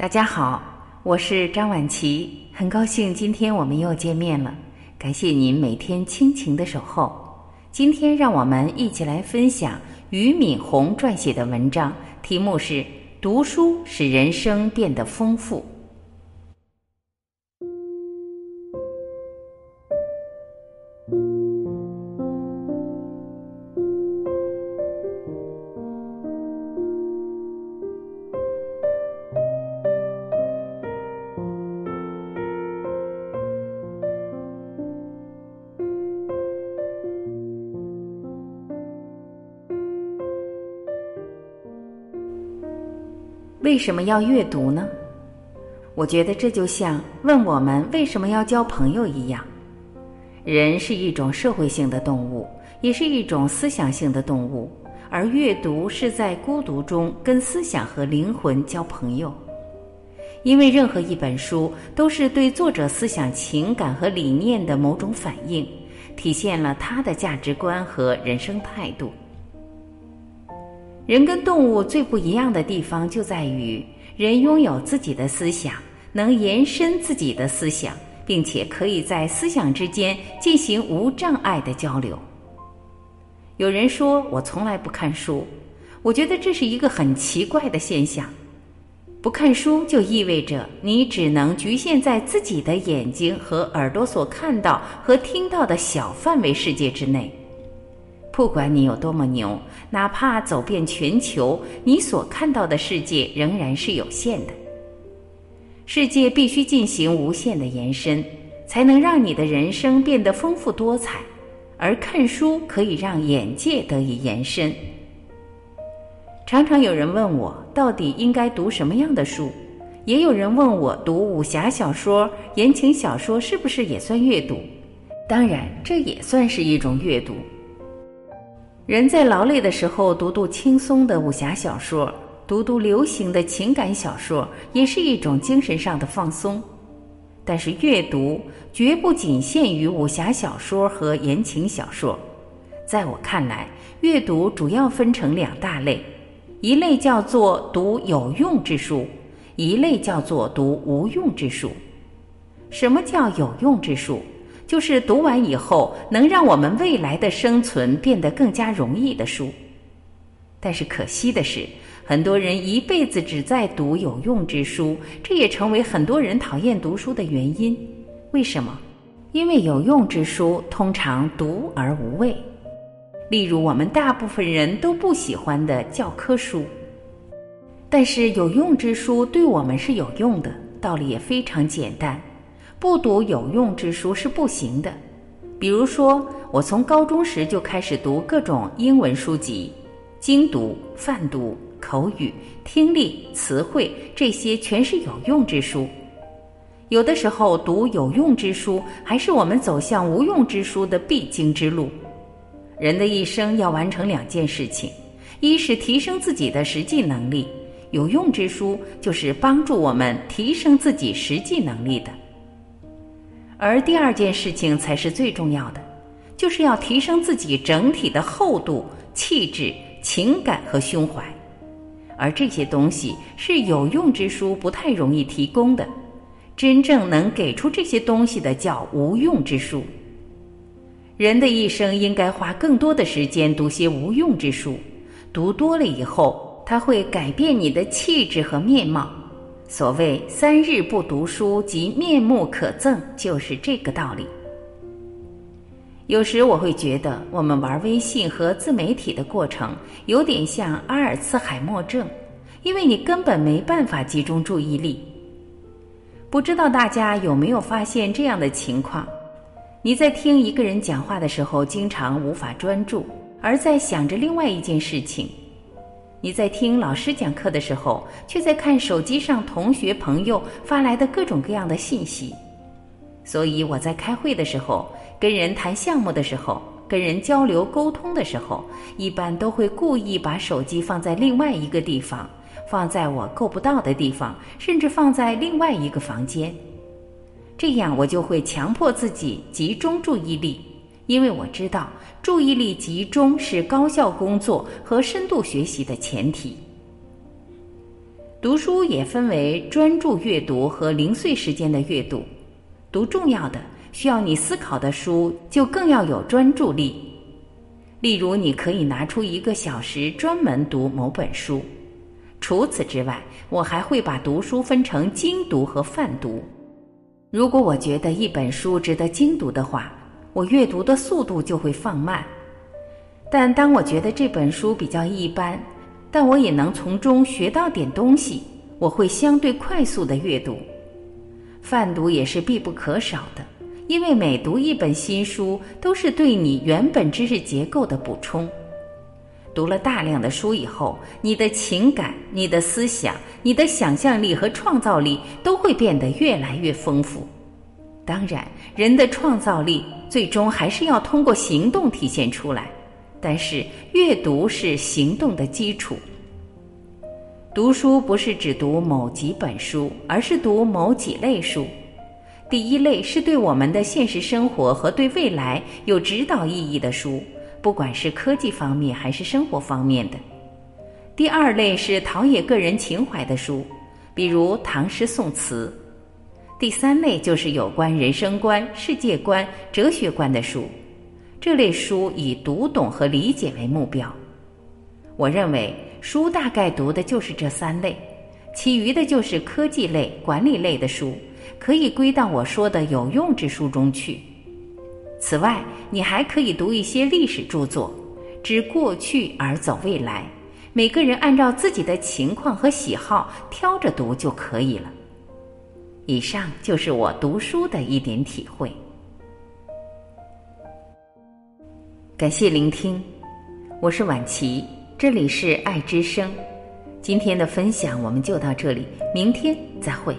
大家好，我是张婉琪，很高兴今天我们又见面了。感谢您每天亲情的守候。今天让我们一起来分享俞敏洪撰写的文章，题目是《读书使人生变得丰富》。为什么要阅读呢？我觉得这就像问我们为什么要交朋友一样。人是一种社会性的动物，也是一种思想性的动物，而阅读是在孤独中跟思想和灵魂交朋友。因为任何一本书都是对作者思想、情感和理念的某种反应，体现了他的价值观和人生态度。人跟动物最不一样的地方就在于，人拥有自己的思想，能延伸自己的思想，并且可以在思想之间进行无障碍的交流。有人说我从来不看书，我觉得这是一个很奇怪的现象。不看书就意味着你只能局限在自己的眼睛和耳朵所看到和听到的小范围世界之内。不管你有多么牛，哪怕走遍全球，你所看到的世界仍然是有限的。世界必须进行无限的延伸，才能让你的人生变得丰富多彩。而看书可以让眼界得以延伸。常常有人问我，到底应该读什么样的书？也有人问我，读武侠小说、言情小说是不是也算阅读？当然，这也算是一种阅读。人在劳累的时候，读读轻松的武侠小说，读读流行的情感小说，也是一种精神上的放松。但是，阅读绝不仅限于武侠小说和言情小说。在我看来，阅读主要分成两大类：一类叫做读有用之书，一类叫做读无用之书。什么叫有用之书？就是读完以后能让我们未来的生存变得更加容易的书，但是可惜的是，很多人一辈子只在读有用之书，这也成为很多人讨厌读书的原因。为什么？因为有用之书通常读而无味。例如，我们大部分人都不喜欢的教科书，但是有用之书对我们是有用的，道理也非常简单。不读有用之书是不行的。比如说，我从高中时就开始读各种英文书籍，精读、泛读、口语、听力、词汇，这些全是有用之书。有的时候，读有用之书还是我们走向无用之书的必经之路。人的一生要完成两件事情：一是提升自己的实际能力，有用之书就是帮助我们提升自己实际能力的。而第二件事情才是最重要的，就是要提升自己整体的厚度、气质、情感和胸怀，而这些东西是有用之书不太容易提供的。真正能给出这些东西的叫无用之书。人的一生应该花更多的时间读些无用之书，读多了以后，它会改变你的气质和面貌。所谓三日不读书，即面目可憎，就是这个道理。有时我会觉得，我们玩微信和自媒体的过程，有点像阿尔茨海默症，因为你根本没办法集中注意力。不知道大家有没有发现这样的情况？你在听一个人讲话的时候，经常无法专注，而在想着另外一件事情。你在听老师讲课的时候，却在看手机上同学朋友发来的各种各样的信息。所以我在开会的时候、跟人谈项目的时候、跟人交流沟通的时候，一般都会故意把手机放在另外一个地方，放在我够不到的地方，甚至放在另外一个房间。这样我就会强迫自己集中注意力。因为我知道，注意力集中是高效工作和深度学习的前提。读书也分为专注阅读和零碎时间的阅读。读重要的、需要你思考的书，就更要有专注力。例如，你可以拿出一个小时专门读某本书。除此之外，我还会把读书分成精读和泛读。如果我觉得一本书值得精读的话，我阅读的速度就会放慢；但当我觉得这本书比较一般，但我也能从中学到点东西，我会相对快速的阅读。泛读也是必不可少的，因为每读一本新书，都是对你原本知识结构的补充。读了大量的书以后，你的情感、你的思想、你的想象力和创造力都会变得越来越丰富。当然，人的创造力最终还是要通过行动体现出来。但是，阅读是行动的基础。读书不是只读某几本书，而是读某几类书。第一类是对我们的现实生活和对未来有指导意义的书，不管是科技方面还是生活方面的。第二类是陶冶个人情怀的书，比如唐诗宋词。第三类就是有关人生观、世界观、哲学观的书。这类书以读懂和理解为目标。我认为书大概读的就是这三类，其余的就是科技类、管理类的书，可以归到我说的有用之书中去。此外，你还可以读一些历史著作，知过去而走未来。每个人按照自己的情况和喜好挑着读就可以了。以上就是我读书的一点体会。感谢聆听，我是婉琪，这里是爱之声。今天的分享我们就到这里，明天再会。